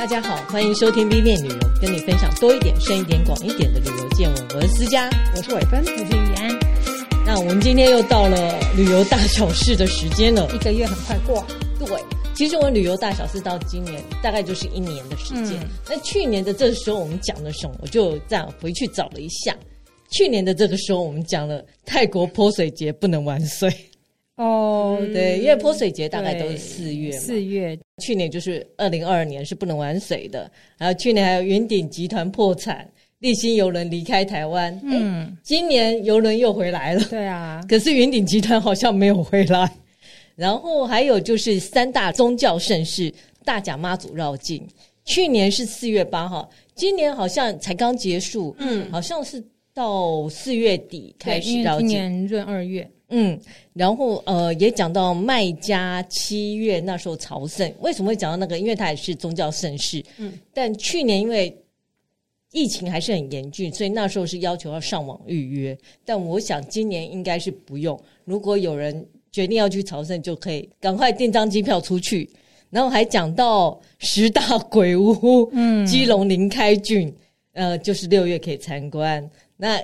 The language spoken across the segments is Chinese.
大家好，欢迎收听 B 面旅游，跟你分享多一点、深一点、广一点的旅游见闻。我是思佳，我是伟芬，我是雨安。那我们今天又到了旅游大小事的时间了，一个月很快过。对，其实我旅游大小事到今年大概就是一年的时间。嗯、那去年的这个时候我们讲了什么？我就这样回去找了一下。去年的这个时候我们讲了泰国泼水节不能玩水。哦，对，因为泼水节大概都是四月，四月。去年就是二零二二年是不能玩水的，然后去年还有云顶集团破产，立新邮轮离开台湾。嗯，今年邮轮又回来了。对啊，可是云顶集团好像没有回来。然后还有就是三大宗教盛事大甲妈祖绕境，去年是四月八号，今年好像才刚结束。嗯，好像是到四月底开始绕境，今年闰二月。嗯，然后呃，也讲到麦加七月那时候朝圣，为什么会讲到那个？因为它也是宗教盛事。嗯，但去年因为疫情还是很严峻，所以那时候是要求要上网预约。但我想今年应该是不用。如果有人决定要去朝圣，就可以赶快订张机票出去。然后还讲到十大鬼屋，嗯，基隆林开郡，呃，就是六月可以参观。那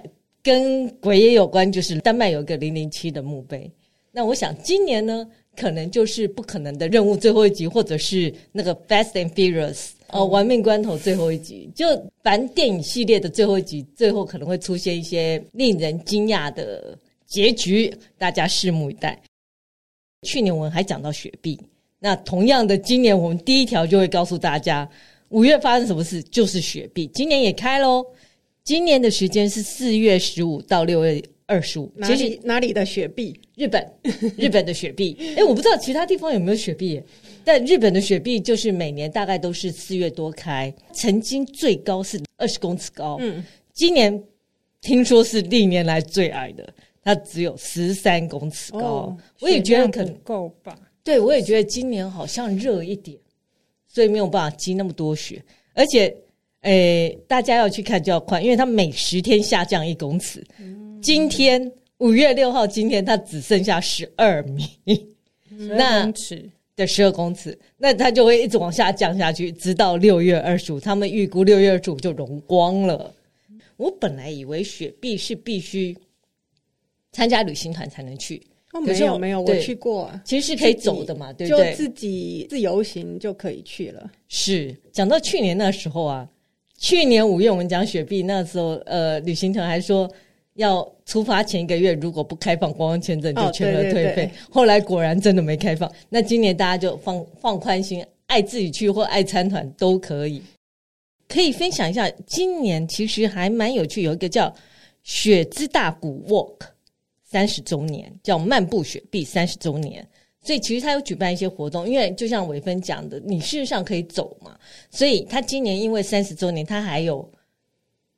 跟鬼也有关，就是丹麦有一个零零七的墓碑。那我想今年呢，可能就是不可能的任务最后一集，或者是那个 Fast and Furious 哦，玩命关头最后一集。就凡电影系列的最后一集，最后可能会出现一些令人惊讶的结局，大家拭目以待。去年我们还讲到雪碧，那同样的，今年我们第一条就会告诉大家，五月发生什么事，就是雪碧，今年也开喽。今年的时间是四月十五到六月二十五。哪里哪里的雪碧？日本，日本的雪碧。哎，我不知道其他地方有没有雪碧，但日本的雪碧就是每年大概都是四月多开，曾经最高是二十公尺高。嗯，今年听说是历年来最矮的，它只有十三公尺高。哦，我也觉得可能够吧。对，我也觉得今年好像热一点，所以没有办法积那么多雪，而且。诶，大家要去看就要快，因为它每十天下降一公尺。嗯、今天五月六号，今天它只剩下十二米，十二公尺的十二公尺，那它就会一直往下降下去，直到六月二十五。他们预估六月二十五就融光了。我本来以为雪碧是必须参加旅行团才能去，哦，没有没有，我去过，其实是可以走的嘛，对不对？就自己自由行就可以去了。是讲到去年那时候啊。去年五月我们讲雪碧，那时候呃，旅行团还说要出发前一个月如果不开放观光签证就全额退费。哦、对对对，后来果然真的没开放。那今年大家就放放宽心，爱自己去或爱参团都可以。可以分享一下，今年其实还蛮有趣，有一个叫雪之大谷 Walk 三十周年，叫漫步雪碧三十周年。所以其实他有举办一些活动，因为就像伟芬讲的，你事实上可以走嘛。所以他今年因为三十周年，他还有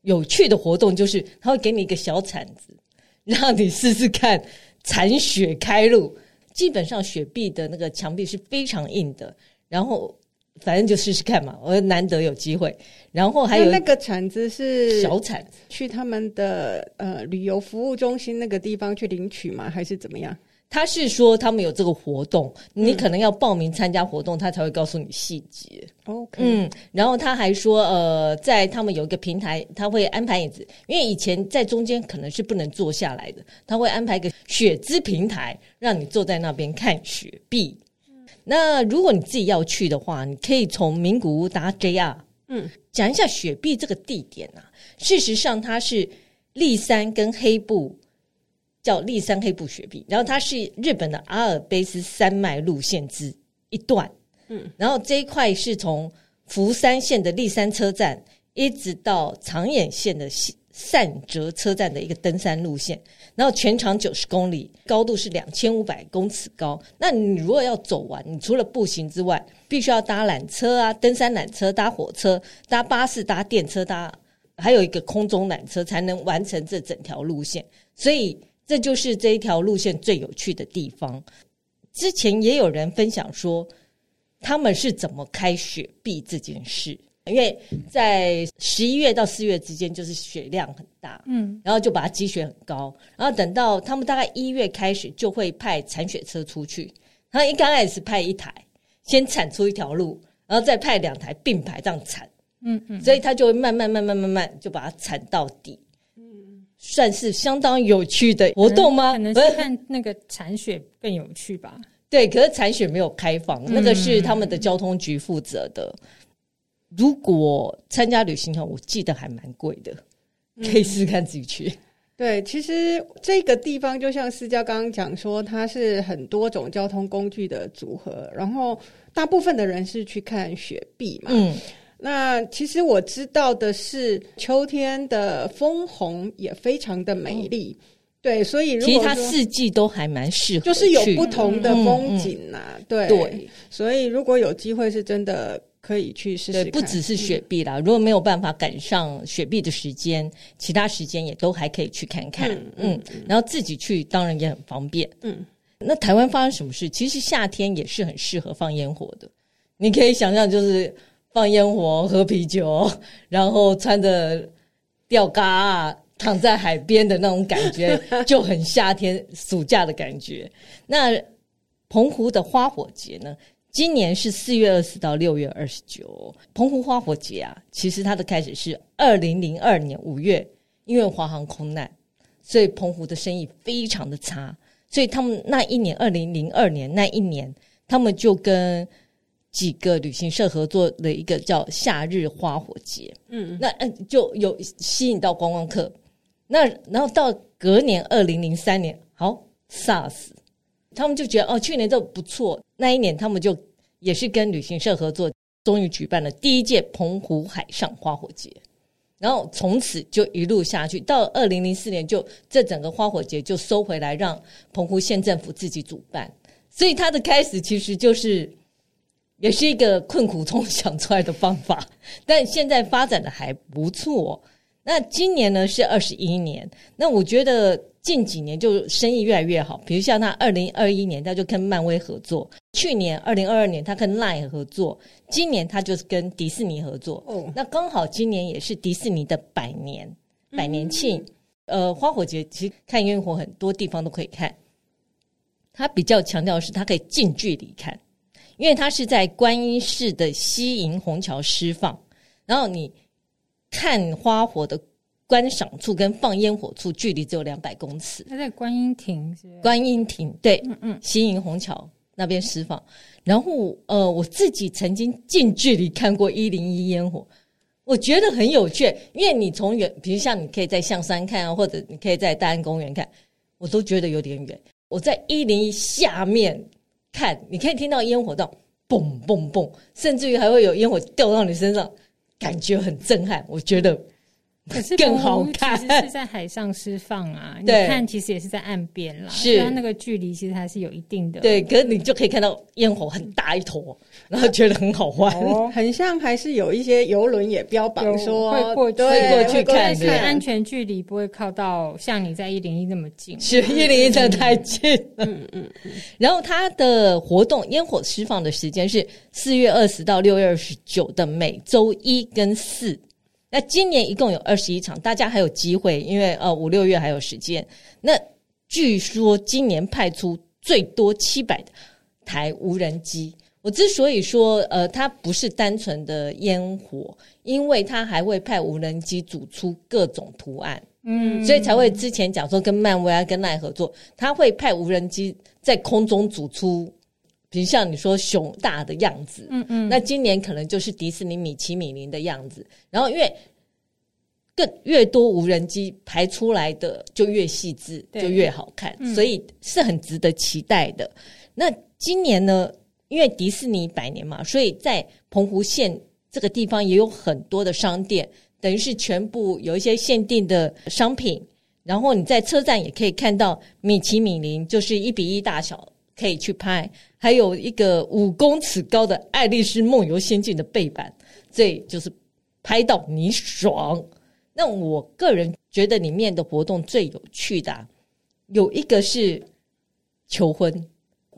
有趣的活动，就是他会给你一个小铲子，让你试试看铲雪开路。基本上雪碧的那个墙壁是非常硬的，然后反正就试试看嘛。我难得有机会，然后还有那个铲子是小铲子，去他们的呃旅游服务中心那个地方去领取吗？还是怎么样？他是说他们有这个活动，你可能要报名参加活动，他才会告诉你细节。OK，嗯，然后他还说，呃，在他们有一个平台，他会安排椅子，因为以前在中间可能是不能坐下来的，他会安排一个雪之平台，让你坐在那边看雪碧。那如果你自己要去的话，你可以从名古屋搭 JR。嗯，讲一下雪碧这个地点啊，事实上它是立山跟黑部。叫立山黑部雪碧，然后它是日本的阿尔卑斯山脉路线之一段，嗯，然后这一块是从福山县的立山车站一直到长野县的善泽车站的一个登山路线，然后全长九十公里，高度是两千五百公尺高。那你如果要走完，你除了步行之外，必须要搭缆车啊，登山缆车、搭火车、搭巴士、搭电车、搭还有一个空中缆车，才能完成这整条路线。所以。这就是这一条路线最有趣的地方。之前也有人分享说，他们是怎么开雪碧这件事，因为在十一月到四月之间，就是雪量很大，嗯，然后就把它积雪很高，然后等到他们大概一月开始，就会派铲雪车出去。他一刚开始派一台，先铲出一条路，然后再派两台并排这样铲，嗯嗯，所以他就会慢慢慢慢慢慢就把它铲到底，嗯，算是相当有趣的活动吗？可能，可能是看那个铲雪更有趣吧。对，可是铲雪没有开放，那个是他们的交通局负责的。嗯、如果参加旅行团，我记得还蛮贵的，可以试试看自己去。对，其实这个地方就像私家刚刚讲说，它是很多种交通工具的组合，然后大部分的人是去看雪碧嘛。嗯，那其实我知道的是，秋天的枫红也非常的美丽。嗯对，所以如果其实它四季都还蛮适合，就是有不同的风景呐、啊。嗯嗯、对，对，所以如果有机会，是真的可以去试试看。不只是雪碧啦，嗯、如果没有办法赶上雪碧的时间，其他时间也都还可以去看看。嗯，嗯嗯，然后自己去当然也很方便。嗯，那台湾发生什么事？其实夏天也是很适合放烟火的。你可以想象，就是放烟火、喝啤酒，然后穿着吊嘎、啊。躺在海边的那种感觉 就很夏天暑假的感觉。那澎湖的花火节呢？今年是四月二十到六月二十九。澎湖花火节啊，其实它的开始是二零零二年五月，因为华航空难，所以澎湖的生意非常的差。所以他们那一年二零零二年那一年，他们就跟几个旅行社合作的一个叫夏日花火节。嗯，那嗯就有吸引到观光客。那然后到隔年二零零三年，好 SARS，他们就觉得哦，去年这不错。那一年他们就也是跟旅行社合作，终于举办了第一届澎湖海上花火节。然后从此就一路下去，到二零零四年就这整个花火节就收回来，让澎湖县政府自己主办。所以它的开始其实就是也是一个困苦中想出来的方法，但现在发展的还不错。那今年呢是二十一年，那我觉得近几年就生意越来越好。比如像他二零二一年，他就跟漫威合作；去年二零二二年，他跟 LINE 合作；今年他就是跟迪士尼合作。哦，那刚好今年也是迪士尼的百年百年庆。嗯、呃，花火节其实看烟火很多地方都可以看，他比较强调的是他可以近距离看，因为它是在观音市的西营虹桥释放，然后你。看花火的观赏处跟放烟火处距离只有两百公尺。它在观音亭是，是？观音亭对，嗯嗯，西营虹桥那边释放。然后呃，我自己曾经近距离看过一零一烟火，我觉得很有趣，因为你从远，比如像你可以在象山看啊，或者你可以在大安公园看，我都觉得有点远。我在一零一下面看，你可以听到烟火到嘣嘣嘣，甚至于还会有烟火掉到你身上。感觉很震撼，我觉得更好看。其实是在海上释放啊，你看，其实也是在岸边啦。是，它那个距离其实还是有一定的。对，可是你就可以看到烟火很大一坨，然后觉得很好玩。哦、很像还是有一些游轮也标榜说会过去，会过去看，是安全距离不会靠到像你在一零一那么近。是一零一真的太近了。嗯嗯嗯。然后它的活动烟火释放的时间是四月二十到六月二十九的每周一跟四。那今年一共有二十一场，大家还有机会，因为呃五六月还有时间。那据说今年派出最多七百台无人机。我之所以说呃它不是单纯的烟火，因为它还会派无人机组出各种图案，嗯，所以才会之前讲说跟漫威啊跟奈合作，他会派无人机在空中组出。比如像你说熊大的样子，嗯嗯，那今年可能就是迪士尼米奇米林的样子。然后因为更越多无人机排出来的就越细致，就越好看，所以是很值得期待的。那今年呢，因为迪士尼百年嘛，所以在澎湖县这个地方也有很多的商店，等于是全部有一些限定的商品。然后你在车站也可以看到米奇米林，就是一比一大小。可以去拍，还有一个五公尺高的《爱丽丝梦游仙境》的背板，这就是拍到你爽。那我个人觉得里面的活动最有趣的，啊，有一个是求婚，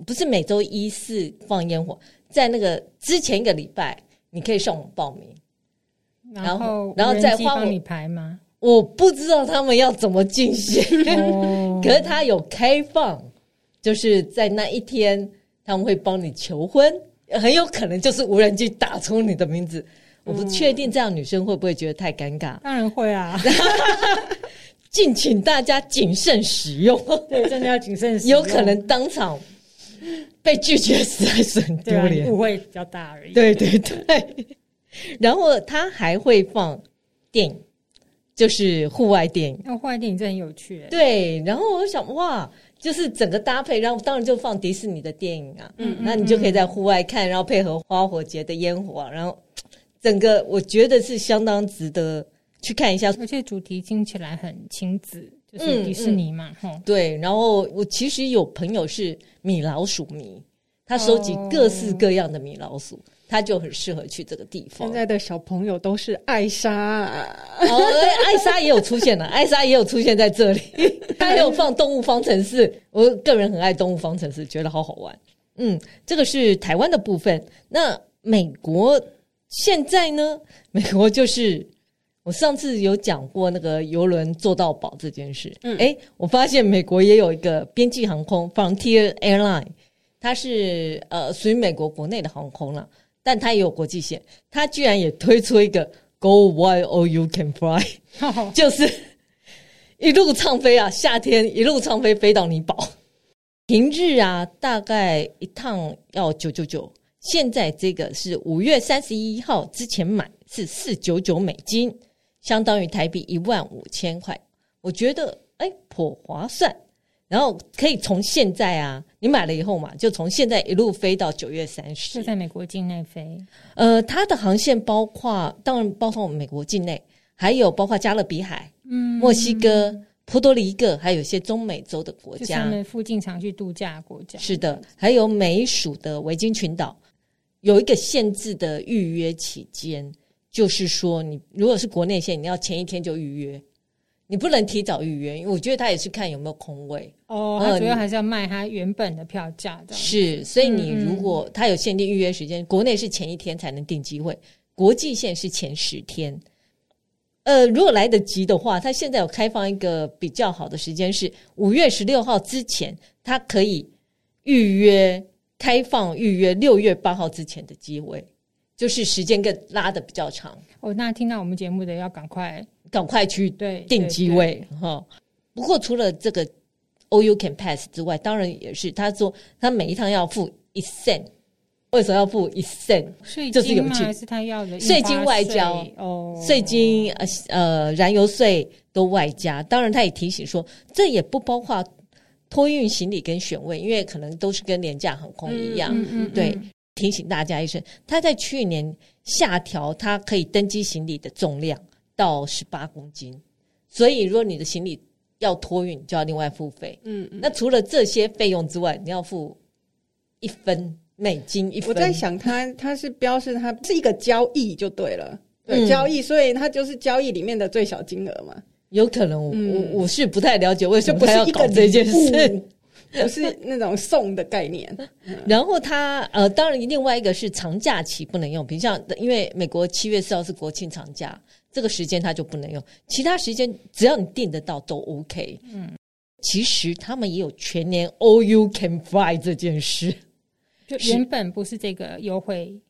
不是每周一四放烟火，在那个之前一个礼拜，你可以上网报名，然后然后再帮你排吗？我不知道他们要怎么进行，哦、可是他有开放。就是在那一天，他们会帮你求婚，很有可能就是无人机打出你的名字。我不确定这样女生会不会觉得太尴尬？当然会啊！敬请大家谨慎使用，对，真的要谨慎使用，有可能当场被拒绝，实在是很丢脸，误会比较大而已。对对对，然后他还会放电影，就是户外电影。那户外电影真的很有趣，对。然后我想，哇，就是整个搭配，然后当然就放迪士尼的电影啊，嗯，那你就可以在户外看，然后配合花火节的烟火，然后。整个我觉得是相当值得去看一下，而且主题听起来很亲子，就是迪士尼嘛，嗯嗯、对。然后我其实有朋友是米老鼠迷，他收集各式各样的米老鼠，哦、他就很适合去这个地方。现在的小朋友都是艾莎，哦，艾莎也有出现了，艾莎也有出现在这里，他也有放动物方程式，我个人很爱动物方程式，觉得好好玩。嗯，这个是台湾的部分，那美国。现在呢，美国就是我上次有讲过那个游轮做到宝这件事。嗯，诶，我发现美国也有一个边际航空 （Frontier Airline），它是呃属于美国国内的航空了，但它也有国际线。它居然也推出一个 “Go While All You Can Fly”，就是一路畅飞啊，夏天一路畅飞飞到你饱。平日啊，大概一趟要九九九。现在这个是五月三十一号之前买是四九九美金，相当于台币一万五千块。我觉得哎颇划算。然后可以从现在啊，你买了以后嘛，就从现在一路飞到九月三十，就在美国境内飞。呃，它的航线包括当然包括我们美国境内，还有包括加勒比海、嗯，墨西哥、波多黎各，还有一些中美洲的国家，他们附近常去度假的国家。是的，还有美属的维京群岛。有一个限制的预约期间，就是说，你如果是国内线，你要前一天就预约，你不能提早预约，因为我觉得他也是看有没有空位哦。他主要还是要卖他原本的票价的。是，所以你如果他有限定预约时间，国内是前一天才能订机会，国际线是前十天。呃，如果来得及的话，他现在有开放一个比较好的时间是五月十六号之前，他可以预约。开放预约六月八号之前的机会，就是时间更拉的比较长。哦，那听到我们节目的要赶快赶快去对定机位哈。不过除了这个 All You Can Pass 之外，当然也是他说他每一趟要付一 cent，为什么要付一 cent？税金吗？还是他要的税金外交？哦，税金呃呃燃油税都外加。当然他也提醒说，这也不包括。托运行李跟选位，因为可能都是跟廉价航空一样，嗯嗯嗯、对，提醒大家一声，他在去年下调，他可以登机行李的重量到十八公斤，所以如果你的行李要托运，就要另外付费。嗯，嗯，那除了这些费用之外，你要付一分美金一分。我在想他，他他是标示他是一个交易就对了，对，嗯、交易，所以他就是交易里面的最小金额嘛。有可能我，我、嗯、我是不太了解为什么他要搞这件事，不是那种送的概念。然后他呃，当然另外一个是长假期不能用，比如像因为美国七月四号是国庆长假，这个时间他就不能用，其他时间只要你订得到都 OK。嗯，其实他们也有全年 All You Can Fly 这件事，就原本不是这个优惠。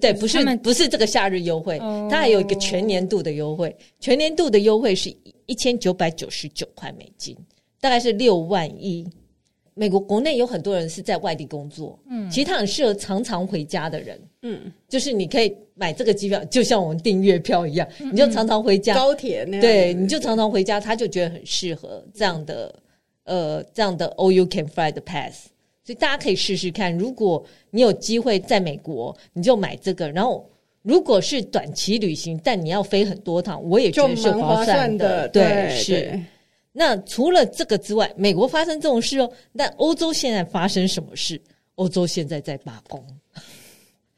对，不是不是这个夏日优惠，哦、它还有一个全年度的优惠。全年度的优惠是一千九百九十九块美金，大概是六万一。美国国内有很多人是在外地工作，嗯，其实他很适合常常回家的人，嗯，就是你可以买这个机票，就像我们订月票一样，嗯、你就常常回家，高铁那样，对，你就常常回家，他就觉得很适合这样的，呃，这样的 All You Can Fly 的 Pass。所以大家可以试试看，如果你有机会在美国，你就买这个。然后，如果是短期旅行，但你要飞很多趟，我也觉得是划算的。对，对是。对那除了这个之外，美国发生这种事哦。那欧洲现在发生什么事？欧洲现在在罢工。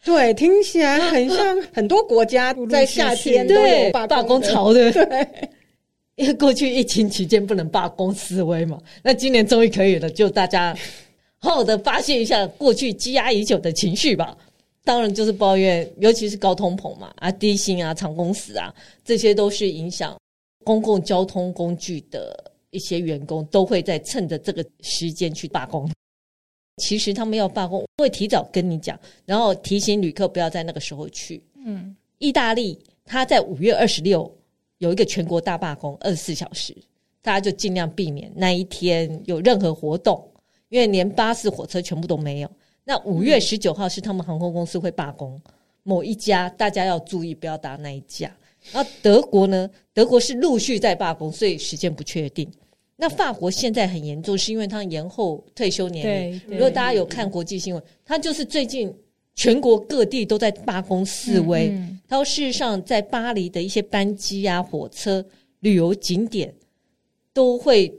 对，听起来很像很多国家在 夏天都有罢罢工潮的。对，因为过去疫情期间不能罢工示威嘛，那今年终于可以了，就大家。好好的发泄一下过去积压已久的情绪吧，当然就是抱怨，尤其是高通膨嘛，啊，低薪啊，长工时啊，这些都是影响公共交通工具的一些员工都会在趁着这个时间去罢工。其实他们要罢工，会提早跟你讲，然后提醒旅客不要在那个时候去。嗯，意大利他在五月二十六有一个全国大罢工，二十四小时，大家就尽量避免那一天有任何活动，因为连巴士、火车全部都没有。那五月十九号是他们航空公司会罢工，某一家大家要注意，不要搭那一架。然后德国呢，德国是陆续在罢工，所以时间不确定。那法国现在很严重，是因为他延后退休年龄。如果大家有看国际新闻，他就是最近全国各地都在罢工示威。他说，事实上在巴黎的一些班机啊、火车、旅游景点都会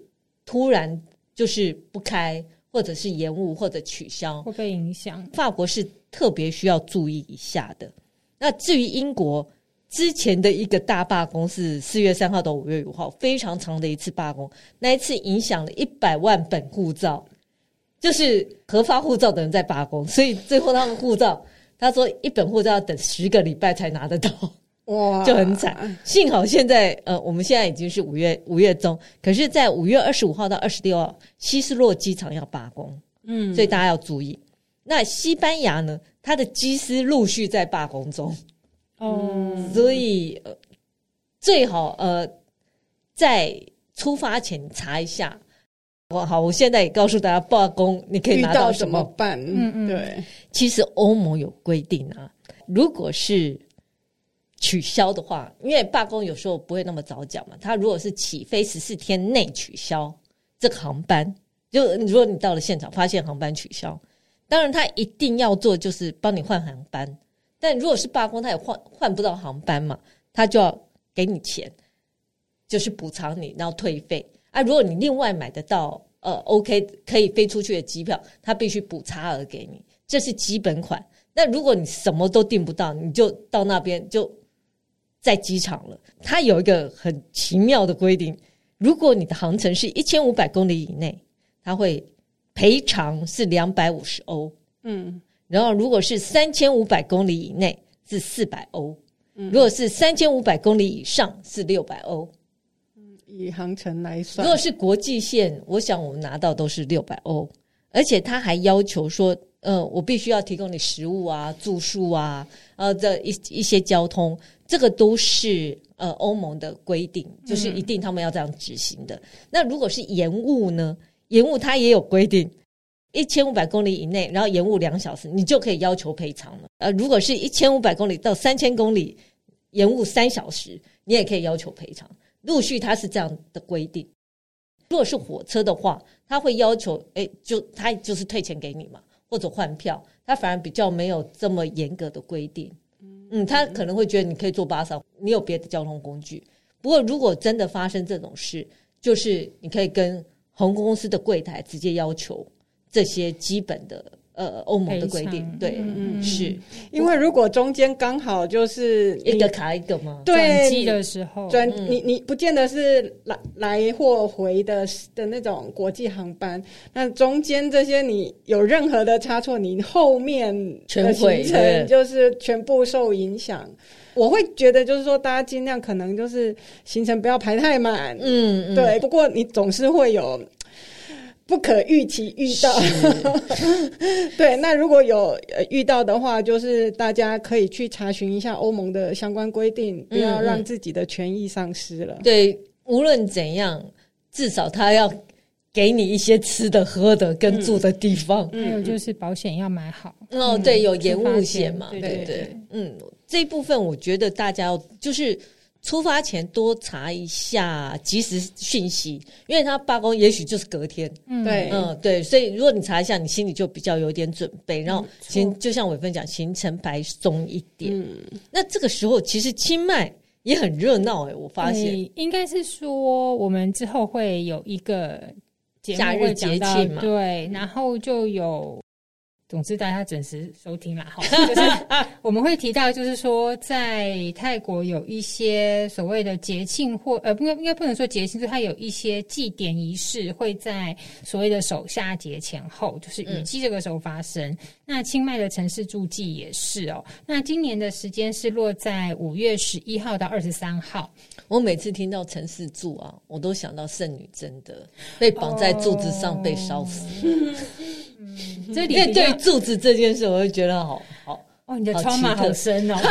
突然就是不开，或者是延误，或者取消，会被影响。法国是特别需要注意一下的。那至于英国。之前的一个大罢工是四月三号到五月五号，非常长的一次罢工。那一次影响了一百万本护照，就是核发护照的人在罢工，所以最后他们护照，他说一本护照要等十个礼拜才拿得到，哇，就很惨。幸好现在呃，我们现在已经是五月五月中，可是，在五月二十五号到二十六号，希斯洛机场要罢工，嗯，所以大家要注意。那西班牙呢，它的机师陆续在罢工中。哦，所以呃，最好呃，在出发前查一下。我好，我现在也告诉大家，罢工你可以拿到什么，怎么办？嗯嗯，对。其实欧盟有规定啊，如果是取消的话，因为罢工有时候不会那么早讲嘛。他如果是起飞十四天内取消这个航班，就如果你到了现场发现航班取消，当然他一定要做就是帮你换航班。但如果是罢工，他也换换不到航班嘛，他就要给你钱，就是补偿你，然后退费啊。如果你另外买得到呃 OK 可以飞出去的机票，他必须补差额给你，这是基本款。那如果你什么都订不到，你就到那边就在机场了。他有一个很奇妙的规定，如果你的航程是一千五百公里以内，他会赔偿是两百五十欧。嗯。然后，如果是三千五百公里以内是四百欧，如果是三千五百公里以上是六百欧。以航程来算，如果是国际线，我想我们拿到都是六百欧，而且他还要求说，呃，我必须要提供你食物啊、住宿啊，呃，这一一些交通，这个都是呃欧盟的规定，就是一定他们要这样执行的。嗯、那如果是延误呢？延误它也有规定。一千五百公里以内，然后延误两小时，你就可以要求赔偿了。呃，如果是一千五百公里到三千公里，延误三小时，你也可以要求赔偿。陆续它是这样的规定。如果是火车的话，他会要求，哎，就他就是退钱给你嘛，或者换票，他反而比较没有这么严格的规定。嗯，他可能会觉得你可以坐巴士，你有别的交通工具。不过如果真的发生这种事，就是你可以跟航空公司的柜台直接要求。这些基本的呃欧盟的规定，对，嗯，是因为如果中间刚好就是一个卡一个嘛，对，转机的时候转你你不见得是来来或回的的那种国际航班，那中间这些你有任何的差错，你后面的行程就是全部受影响。我会觉得就是说，大家尽量可能就是行程不要排太满，嗯，对。不过你总是会有。不可预期遇到，对，那如果有遇到的话，就是大家可以去查询一下欧盟的相关规定，不要让自己的权益丧失了。嗯嗯对，无论怎样，至少他要给你一些吃的、喝的跟住的地方。还有、嗯、就是保险要买好。哦，对，有延误险嘛？对对对，对，嗯，这一部分我觉得大家要就是。出发前多查一下及时讯息，因为他罢工也许就是隔天。嗯，对，嗯，对，所以如果你查一下，你心里就比较有点准备，然后行，就像伟芬讲，行程排松一点。嗯，那这个时候其实清迈也很热闹诶，我发现。应该是说我们之后会有一个节目会讲到，节庆嘛，对，然后就有。总之，大家准时收听啦。好，就是 我们会提到，就是说，在泰国有一些所谓的节庆，或呃，不应该应该不能说节庆，就是它有一些祭典仪式会在所谓的首夏节前后，就是雨季这个时候发生。嗯、那清迈的城市柱祭也是哦。那今年的时间是落在五月十一号到二十三号。我每次听到城市柱啊，我都想到圣女贞德被绑在柱子上被烧死。哦嗯这里面对柱子这件事，我会觉得好好哦，你的窗码好深哦。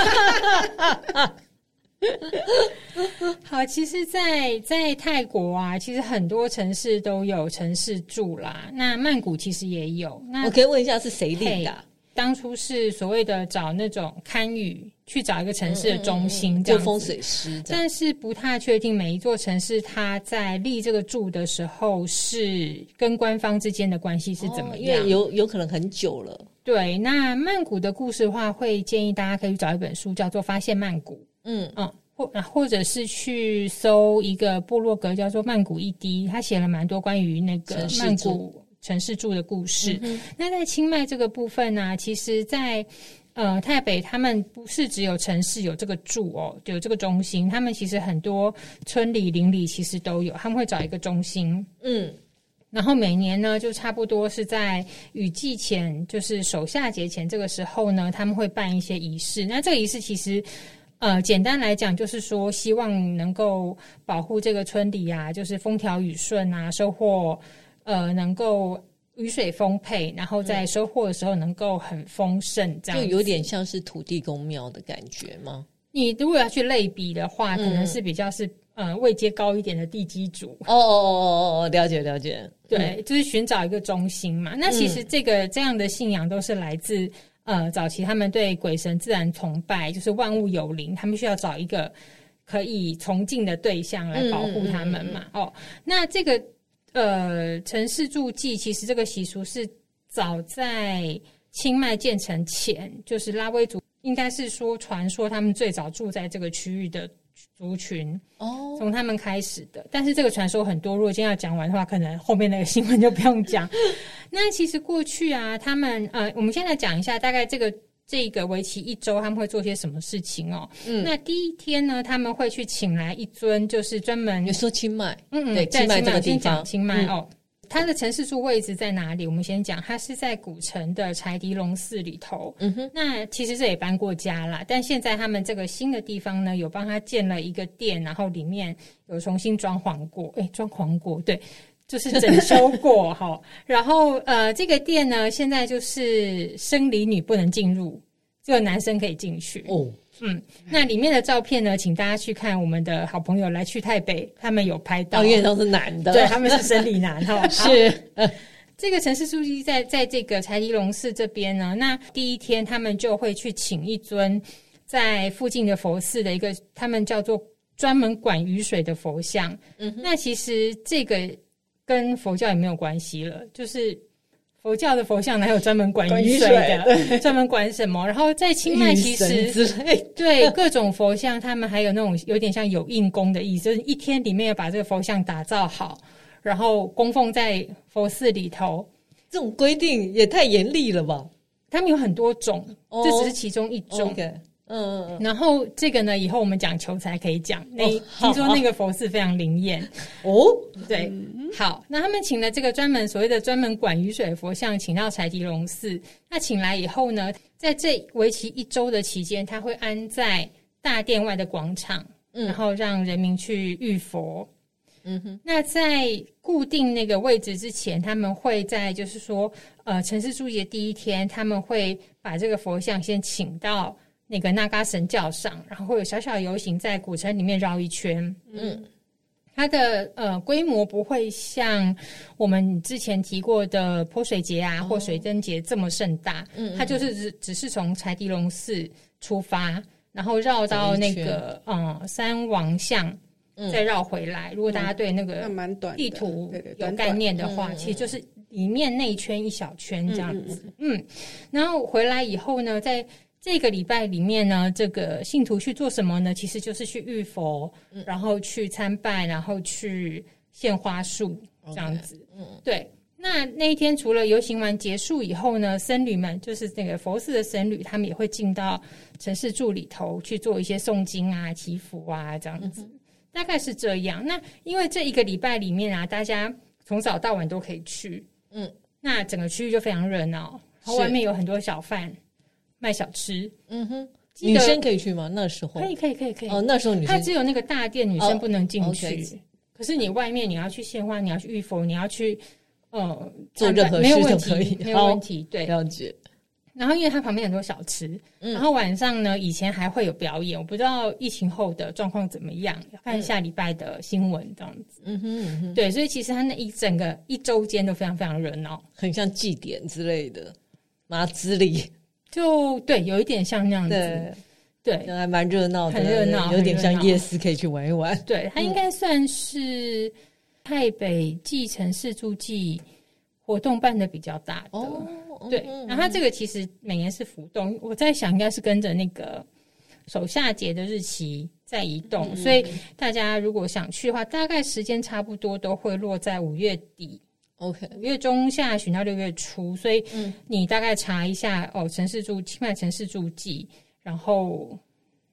好，其实在，在在泰国啊，其实很多城市都有城市住啦。那曼谷其实也有。那我可以问一下，是谁立的？当初是所谓的找那种堪舆去找一个城市的中心，这样、嗯嗯嗯、风水师。但是不太确定每一座城市它在立这个柱的时候，是跟官方之间的关系是怎么样？哦、因为有有可能很久了。对，那曼谷的故事的话，会建议大家可以找一本书，叫做《发现曼谷》。嗯嗯，或或者是去搜一个部落格，叫做曼谷一滴，他写了蛮多关于那个曼谷。城市住的故事。嗯、那在清迈这个部分呢、啊，其实在，在呃泰北，他们不是只有城市有这个住哦，有这个中心，他们其实很多村里邻里其实都有，他们会找一个中心，嗯，然后每年呢，就差不多是在雨季前，就是首夏节前这个时候呢，他们会办一些仪式。那这个仪式其实，呃，简单来讲，就是说希望能够保护这个村里啊，就是风调雨顺啊，收获。呃，能够雨水丰沛，然后在收获的时候能够很丰盛，这样、嗯、就有点像是土地公庙的感觉吗？你如果要去类比的话，可能是比较是呃位阶高一点的地基主。哦哦哦哦哦，了解了解。对，嗯、就是寻找一个中心嘛。那其实这个、嗯、这样的信仰都是来自呃早期他们对鬼神自然崇拜，就是万物有灵，他们需要找一个可以崇敬的对象来保护他们嘛。哦，那这个。呃，城市柱祭其实这个习俗是早在清迈建成前，就是拉威族，应该是说传说他们最早住在这个区域的族群哦，从他们开始的。但是这个传说很多，如果今天要讲完的话，可能后面那个新闻就不用讲。那其实过去啊，他们呃，我们现在讲一下大概这个。这个为期一周，他们会做些什么事情哦？嗯，那第一天呢，他们会去请来一尊，就是专门你说清迈，嗯嗯，对，清迈这个地方，清迈哦，它的城市柱位置在哪里？我们先讲，它是在古城的柴迪龙寺里头。嗯哼，那其实这也搬过家了，但现在他们这个新的地方呢，有帮他建了一个店，然后里面有重新装潢过，诶，装潢过，对。就是整修过哈，然后呃，这个店呢，现在就是生理女不能进入，只有男生可以进去哦。嗯，那里面的照片呢，请大家去看我们的好朋友来去泰北，他们有拍到，因为都是男的，对，他们是生理男哈。是，这个城市书记在在这个柴迪龙寺这边呢，那第一天他们就会去请一尊在附近的佛寺的一个，他们叫做专门管雨水的佛像。嗯哼，那其实这个。跟佛教也没有关系了，就是佛教的佛像哪有专门管雨水的？专门管什么？然后在清迈，其实对各种佛像，他们还有那种有点像有印功的意思，就是一天里面要把这个佛像打造好，然后供奉在佛寺里头。这种规定也太严厉了吧？他们有很多种，这只是其中一种。Okay. 嗯然后这个呢，以后我们讲求财可以讲。那、哦、听说那个佛寺非常灵验哦。对，嗯、好，那他们请了这个专门所谓的专门管雨水的佛像，请到柴迪龙寺。那请来以后呢，在这为期一周的期间，他会安在大殿外的广场，嗯、然后让人民去浴佛。嗯哼，那在固定那个位置之前，他们会在就是说，呃，城市柱祭的第一天，他们会把这个佛像先请到。那个那嘎神教上，然后会有小小游行在古城里面绕一圈。嗯，它的呃规模不会像我们之前提过的泼水节啊、哦、或水灯节这么盛大。嗯，嗯，它就是只只是从柴迪龙寺出发，然后绕到那个嗯三王像，再绕回来。嗯、如果大家对那个地图有概念的话，其实就是里面那一圈一小圈这样子。嗯，然后回来以后呢，在这个礼拜里面呢，这个信徒去做什么呢？其实就是去浴佛，嗯、然后去参拜，然后去献花束这样子。Okay, 嗯，对。那那一天除了游行完结束以后呢，僧侣们就是那个佛寺的僧侣，他们也会进到城市柱里头去做一些诵经啊、祈福啊这样子。嗯、大概是这样。那因为这一个礼拜里面啊，大家从早到晚都可以去。嗯，那整个区域就非常热闹，然后外面有很多小贩。卖小吃，嗯哼，女生可以去吗？那时候可以，可以，可以，可以。哦，那时候女生，她只有那个大店女生不能进去。可是你外面你要去献花，你要去浴佛，你要去呃，做任何事都可以，没有问题。对，了解。然后因为它旁边很多小吃，嗯、然后晚上呢，以前还会有表演，我不知道疫情后的状况怎么样，要看下礼拜的新闻这样子。嗯哼，嗯哼，对，所以其实它那一整个一周间都非常非常热闹，很像祭典之类的，马兹里就对，有一点像那样子，对，对。还蛮热闹的，很热闹，有点像夜市，可以去玩一玩。对，它应该算是泰北季城市住祭活动办的比较大的。哦对，然后它这个其实每年是浮动，我在想应该是跟着那个手下节的日期在移动，嗯、所以大家如果想去的话，大概时间差不多都会落在五月底，OK，五月中下旬到六月初，所以你大概查一下哦，城市住清迈城市住记，然后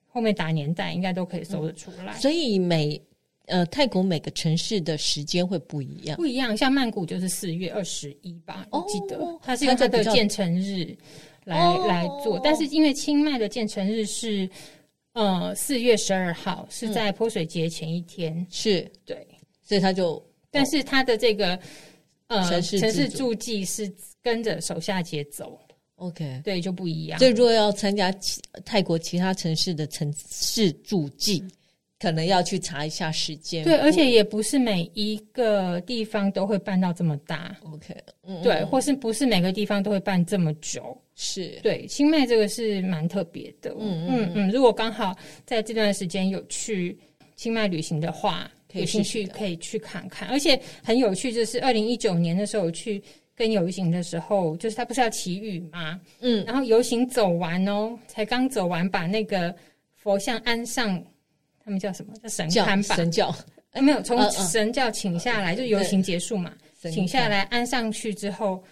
后面打年代应该都可以搜得出来，嗯、所以每。呃，泰国每个城市的时间会不一样，不一样。像曼谷就是四月二十一吧，我记得？它是用它的建成日来来做，但是因为清迈的建成日是呃四月十二号，是在泼水节前一天，是。对，所以他就，但是它的这个呃城市城市驻记是跟着手下节走，OK，对，就不一样。所以如果要参加其泰国其他城市的城市驻记。可能要去查一下时间，对，而且也不是每一个地方都会办到这么大，OK，嗯，对，或是不是每个地方都会办这么久，是。对，清迈这个是蛮特别的，嗯嗯嗯，如果刚好在这段时间有去清迈旅行的话，有兴趣可以去看看，而且很有趣，就是二零一九年的时候我去跟游行的时候，就是他不是要祈雨吗？嗯，然后游行走完哦，才刚走完，把那个佛像安上。他们叫什么？叫神龛吧？神教？哎，没有，从神教请下来，就游行结束嘛，请下来安上去之后，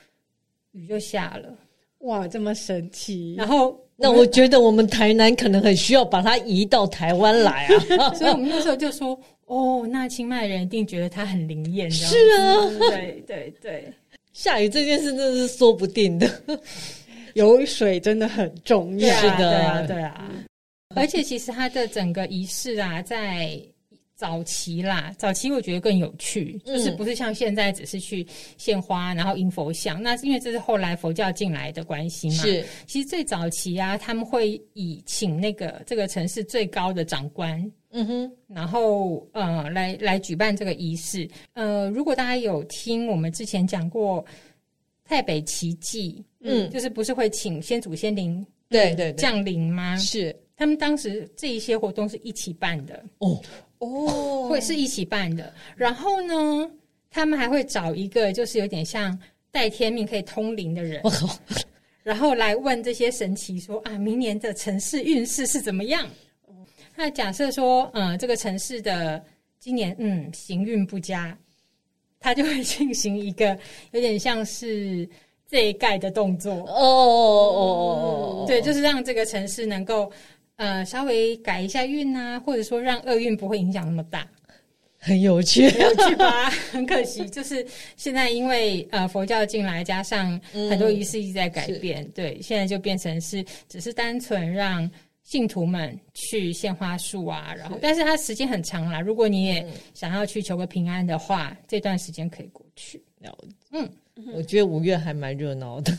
雨就下了。哇，这么神奇！然后，那我觉得我们台南可能很需要把它移到台湾来啊。所以我们那时候就说，哦，那清迈人一定觉得它很灵验。是啊，对对对，下雨这件事真的是说不定的，有水真的很重要。是的，对啊，对啊。而且其实它的整个仪式啊，在早期啦，早期我觉得更有趣，就是不是像现在只是去献花，然后迎佛像。那是因为这是后来佛教进来的关系嘛。是，其实最早期啊，他们会以请那个这个城市最高的长官，嗯哼，然后呃，来来举办这个仪式。呃，如果大家有听我们之前讲过太北奇迹，嗯，就是不是会请先祖先灵对对降临吗？是。他们当时这一些活动是一起办的哦哦，会是一起办的。然后呢，他们还会找一个就是有点像带天命可以通灵的人，然后来问这些神奇说啊，明年的城市运势是怎么样？那假设说，嗯，这个城市的今年嗯行运不佳，他就会进行一个有点像是这一盖的动作哦哦哦哦，对，就是让这个城市能够。呃，稍微改一下运啊，或者说让厄运不会影响那么大，很有趣，很有趣吧？很可惜，就是现在因为呃佛教进来，加上很多仪式一直在改变，嗯、对，现在就变成是只是单纯让信徒们去献花束啊，然后，但是它时间很长啦。如果你也想要去求个平安的话，嗯、这段时间可以过去。嗯，我觉得五月还蛮热闹的。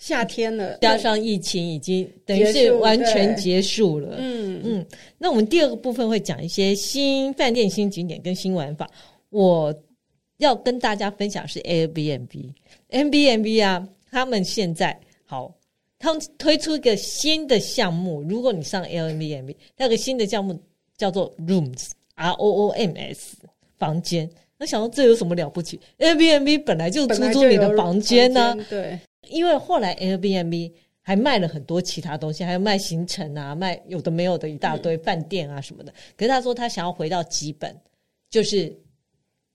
夏天了，加上疫情已经等于是完全结束了。嗯嗯，那我们第二个部分会讲一些新饭店、新景点跟新玩法。我要跟大家分享是 Airbnb，Airbnb 啊，他们现在好，他们推出一个新的项目。如果你上 Airbnb，那个新的项目叫做 Rooms，R O O M S，房间。那想到这有什么了不起？Airbnb 本来就出租你的房间呢、啊，对。因为后来 Airbnb 还卖了很多其他东西，还有卖行程啊，卖有的没有的一大堆饭店啊什么的。可是他说他想要回到基本，就是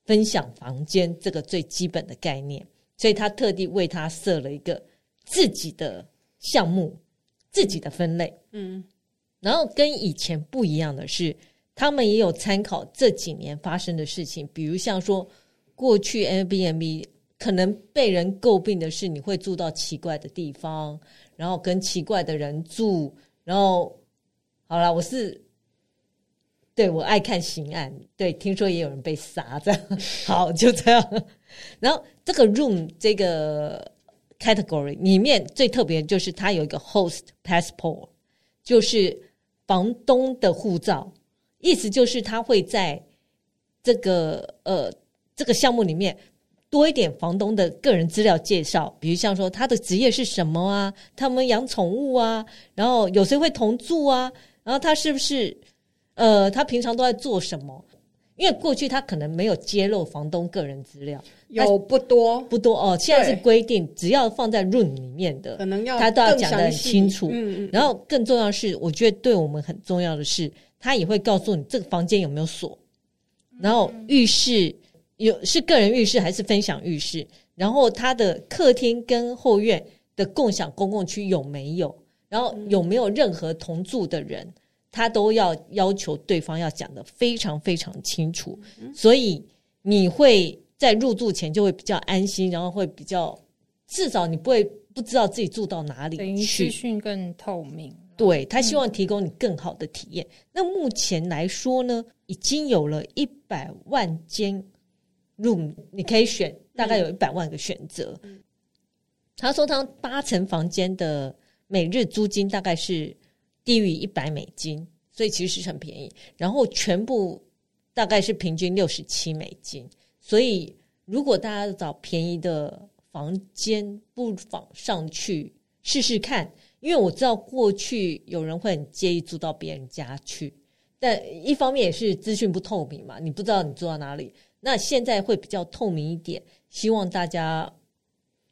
分享房间这个最基本的概念，所以他特地为他设了一个自己的项目，自己的分类。嗯，然后跟以前不一样的是，他们也有参考这几年发生的事情，比如像说过去 Airbnb。可能被人诟病的是，你会住到奇怪的地方，然后跟奇怪的人住，然后好了，我是对，我爱看刑案，对，听说也有人被杀，这样 好，就这样。然后这个 room 这个 category 里面最特别的就是它有一个 host passport，就是房东的护照，意思就是他会在这个呃这个项目里面。多一点房东的个人资料介绍，比如像说他的职业是什么啊，他们养宠物啊，然后有谁会同住啊，然后他是不是呃，他平常都在做什么？因为过去他可能没有揭露房东个人资料，有不多不多哦。现在是规定，只要放在 room 里面的，可能要他都要讲的很清楚。嗯嗯。然后更重要的是，我觉得对我们很重要的是，他也会告诉你这个房间有没有锁，然后浴室。有是个人浴室还是分享浴室？然后他的客厅跟后院的共享公共区有没有？然后有没有任何同住的人？他都要要求对方要讲得非常非常清楚。所以你会在入住前就会比较安心，然后会比较至少你不会不知道自己住到哪里去，讯更透明。对，他希望提供你更好的体验。嗯。那目前来说呢，已经有了一百万间。Room 你可以选，大概有一百万个选择。嗯、他说他八层房间的每日租金大概是低于一百美金，所以其实是很便宜。然后全部大概是平均六十七美金，所以如果大家找便宜的房间，不妨上去试试看。因为我知道过去有人会很介意租到别人家去，但一方面也是资讯不透明嘛，你不知道你住到哪里。那现在会比较透明一点，希望大家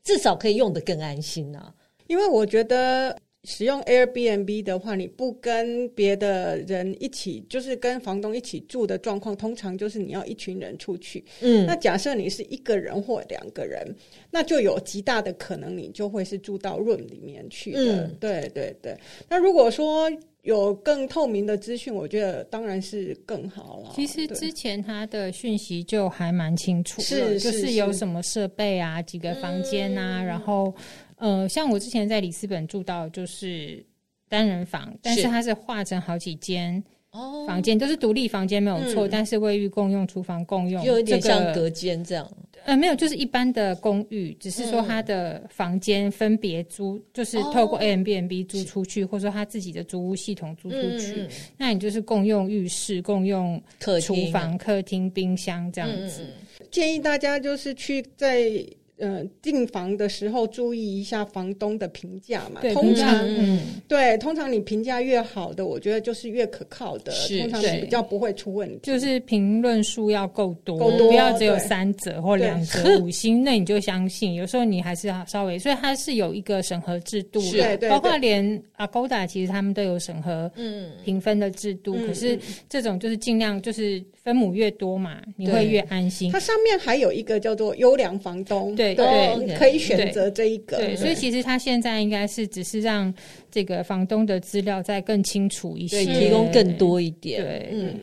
至少可以用的更安心呐、啊。因为我觉得使用 Airbnb 的话，你不跟别的人一起，就是跟房东一起住的状况，通常就是你要一群人出去。嗯，那假设你是一个人或两个人，那就有极大的可能你就会是住到 room 里面去的。嗯，对对对。那如果说有更透明的资讯，我觉得当然是更好了。其实之前他的讯息就还蛮清楚的，是就是有什么设备啊，几个房间啊，嗯、然后呃，像我之前在里斯本住到就是单人房，但是它是划成好几间。哦，房间都是独立房间没有错，嗯，但是卫浴共用、厨房共用，就有点像隔间这样。呃，没有，就是一般的公寓，只是说他的房间分别租，嗯，就是透过 Airbnb 租出去，哦，或者说他自己的租屋系统租出去，嗯，那你就是共用浴室、共用厨房、客厅、冰箱这样子。嗯，建议大家就是去在。呃，订房的时候注意一下房东的评价嘛。通常，嗯，对，通常你评价越好的，我觉得就是越可靠的，通常比较不会出问题。就是评论数要够多，够多，不要只有三折或两折五星，那你就相信。有时候你还是要稍微，所以它是有一个审核制度的，对对，包括连 Agoda 其实他们都有审核，嗯，评分的制度。可是这种就是尽量就是分母越多嘛，你会越安心。它上面还有一个叫做优良房东。对对，对，可以选择这一个。对，所以其实他现在应该是只是让这个房东的资料再更清楚一些，提供更多一点。对，嗯，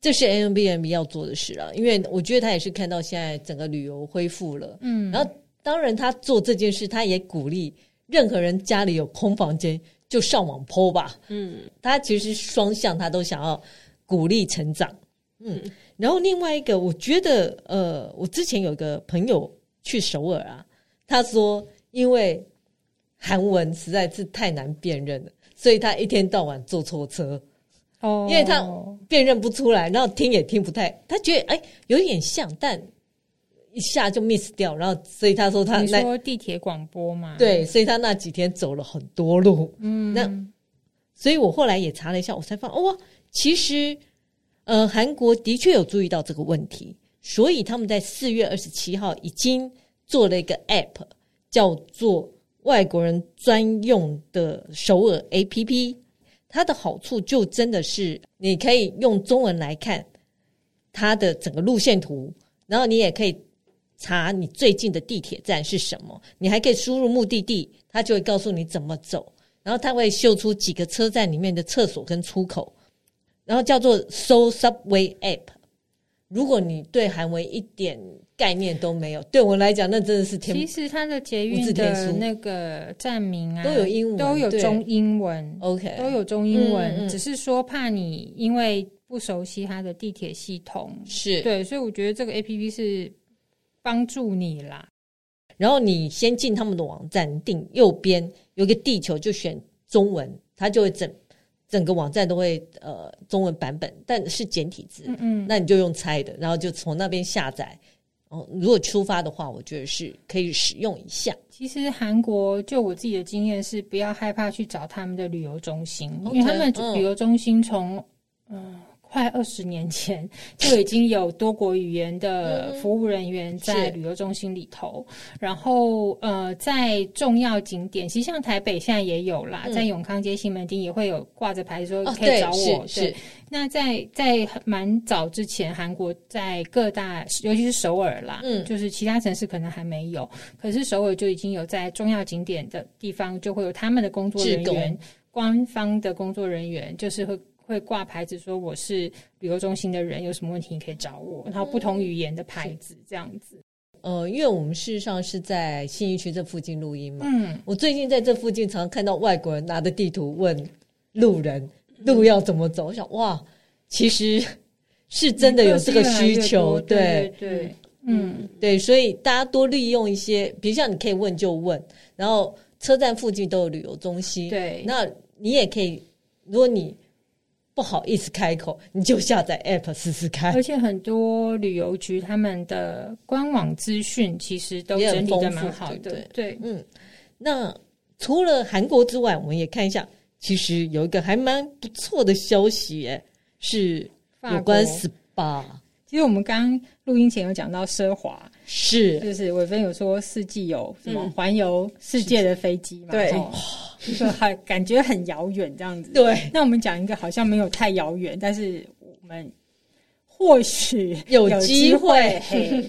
这是 Airbnb 要做的事啊，因为我觉得他也是看到现在整个旅游恢复了，嗯，然后当然他做这件事，他也鼓励任何人家里有空房间就上网 po 吧，嗯，他其实双向，他都想要鼓励成长，嗯，然后另外一个，我觉得呃，我之前有一个朋友。去首尔啊，他说因为韩文实在是太难辨认了，所以他一天到晚坐错车。哦，因为他辨认不出来，然后听也听不太，他觉得哎有点像，但一下就 miss 掉，然后所以他说他你说地铁广播嘛，对，所以他那几天走了很多路。嗯，那所以我后来也查了一下，我才发现哦，其实呃韩国的确有注意到这个问题。所以他们在四月二十七号已经做了一个 App，叫做外国人专用的首尔 APP。它的好处就真的是你可以用中文来看它的整个路线图，然后你也可以查你最近的地铁站是什么，你还可以输入目的地，它就会告诉你怎么走，然后它会秀出几个车站里面的厕所跟出口，然后叫做 So Subway App。如果你对韩文一点概念都没有，对我来讲，那真的是天。其实它的捷运的那个站名啊，都有英文，都有中英文。OK，都有中英文，嗯嗯，只是说怕你因为。不熟悉它的地铁系统，是对，所以我觉得这个 APP 是帮助你啦。然后你先进他们的网站，定右边有一个地球，就选中文，它就会整整个网站都会呃中文版本，但是简体字，嗯嗯，那你就用猜的，然后就从那边下载。哦，如果出发的话，我觉得是可以使用一下。其实韩国就我自己的经验是，不要害怕去找他们的旅游中心因为他们旅游中心从嗯。呃快二十年前就已经有多国语言的服务人员在旅游中心里头，嗯、然后呃，在重要景点，其实像台北现在也有啦，嗯、在永康街、西门町也会有挂着牌说可以找我。哦、对，那在在蛮早之前，韩国在各大，尤其是首尔啦，嗯，就是其他城市可能还没有，可是首尔就已经有在重要景点的地方就会有他们的工作人员，官方的工作人员就是会。会挂牌子说我是旅游中心的人，有什么问题你可以找我。然后不同语言的牌子这样子。呃，因为我们事实上是在信义区这附近录音嘛。嗯，我最近在这附近常常看到外国人拿着地图问路人路要怎么走。我想哇，其实是真的有这个需求。对对，对，嗯，对，所以大家多利用一些，比如像你可以问就问，然后车站附近都有旅游中心。对，那你也可以，如果你。不好意思开口，你就下载 App 试试看。而且很多旅游局他们的官网资讯其实都整理的蛮好的。对，对，嗯。那除了韩国之外，我们也看一下，其实有一个还蛮不错的消息，哎，是有关 SPA。其实我们刚录音前有讲到奢华，是就是伟芬有说四季有什么环游世界的飞机嘛？对。就还感觉很遥远这样子。对，那我们讲一个好像没有太遥远，但是我们或许有机会。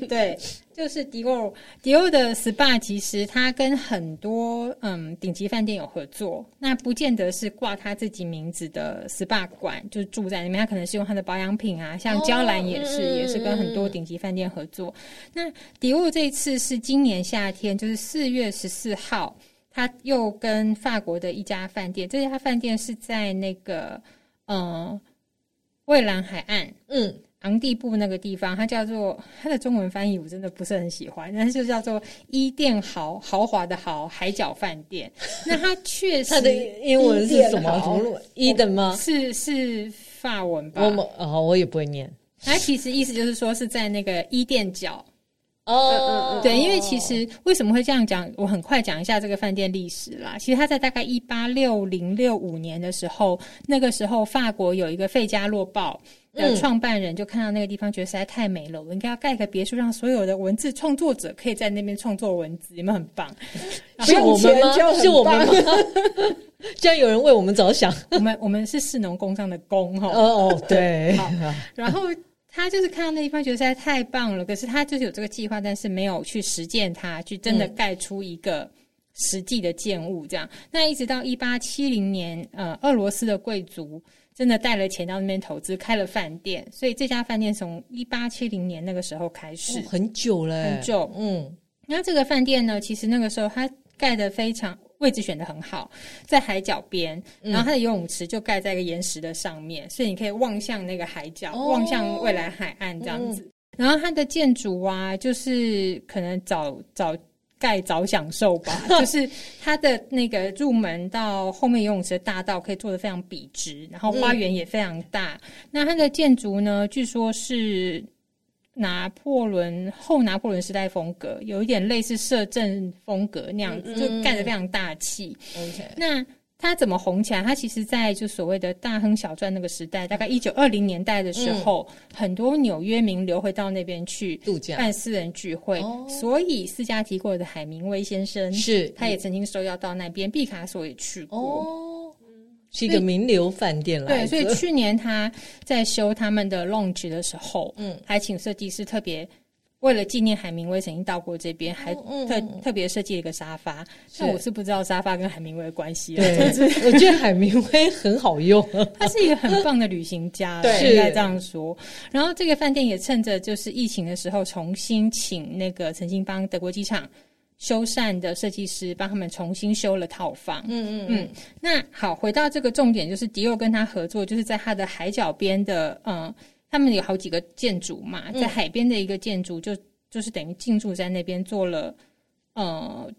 对，就是迪奥，迪奥的 SPA，其实它跟很多嗯顶级饭店有合作，那不见得是挂他自己名字的 SPA 馆，就是住在里面，他可能是用他的保养品啊，像娇兰也是，哦、也是跟很多顶级饭店合作。嗯、那迪奥这一次是今年夏天，就是四月十四号。他又跟法国的一家饭店，这家饭店是在那个嗯蔚蓝海岸，嗯，昂蒂布那个地方，它叫做它的中文翻译我真的不是很喜欢，但是就叫做伊甸豪豪华的豪海角饭店。那它确实，它的英文是什么？伊的吗？是是法文吧？我哦，我也不会念。它其实意思就是说是在那个伊甸角。哦，对，因为其实为什么会这样讲？我很快讲一下这个饭店历史啦。其实它在大概一八六零六五年的时候，那个时候法国有一个《费加洛报》的创办人就看到那个地方，觉得实在太美了，我应该要盖个别墅，让所有的文字创作者可以在那边创作文字，有没有很棒？是我们吗？是我们吗？居然有人为我们着想。我们我们是市农工商的工哈。哦哦，对。好，然后。他就是看到那地方，觉得实在太棒了。可是他就是有这个计划，但是没有去实践它，去真的盖出一个实际的建物。这样，嗯、那一直到一八七零年，呃，俄罗斯的贵族真的带了钱到那边投资，开了饭店。所以这家饭店从一八七零年那个时候开始，哦、很久了，很久。嗯，那这个饭店呢，其实那个时候它盖的非常。位置选的很好，在海角边，然后它的游泳池就盖在一个岩石的上面，嗯、所以你可以望向那个海角，哦、望向未来海岸这样子。嗯、然后它的建筑啊，就是可能早早盖早享受吧，就是它的那个入门到后面游泳池的大道可以做的非常笔直，然后花园也非常大。嗯、那它的建筑呢，据说是。拿破仑后拿破仑时代风格，有一点类似摄政风格那样子，嗯、就盖得非常大气。OK，那它怎么红起来？他其实，在就所谓的大亨小传那个时代，大概一九二零年代的时候，嗯、很多纽约名流会到那边去度假、办私人聚会。哦、所以斯嘉提过的海明威先生是，他也曾经受邀到那边。毕卡索也去过。哦是一个名流饭店来对，所以去年他在修他们的 lounge 的时候，嗯，还请设计师特别为了纪念海明威曾经到过这边，还特、特别设计了一个沙发。那我是不知道沙发跟海明威的关系，对，我觉得海明威很好用，他是一个很棒的旅行家，对，应该这样说。然后这个饭店也趁着就是疫情的时候，重新请那个曾经帮德国机场修缮的设计师帮他们重新修了套房。嗯嗯嗯。那好，回到这个重点，就是迪奥跟他合作，就是在他的海角边的，嗯，他们有好几个建筑嘛，在海边的一个建筑，就就是等于进驻在那边做了，呃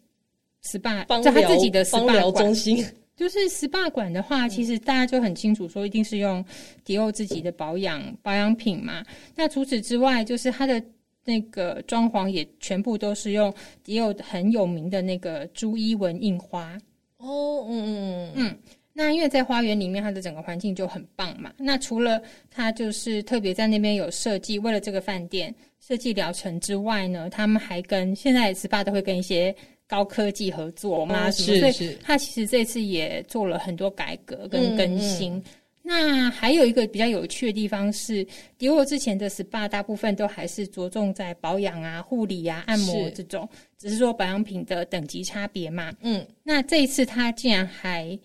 ，SPA，就他自己的 SPA 中心。就是 SPA 馆的话，其实大家就很清楚，说一定是用迪奥自己的保养保养品嘛。那除此之外，就是它的那个装潢也全部都是用迪奥很有名的那个朱伊文印花。哦，嗯嗯嗯嗯。那因为在花园里面，它的整个环境就很棒嘛。那除了它就是特别在那边有设计，为了这个饭店设计疗程之外呢，他们还跟现在 SPA 都会跟一些。高科技合作嘛，所以他其实这次也做了很多改革跟更新。嗯嗯、那还有一个比较有趣的地方是，迪沃之前的 SPA 大部分都还是着重在保养啊、护理啊、按摩这种，是只是说保养品的等级差别嘛。嗯，那这一次他竟然还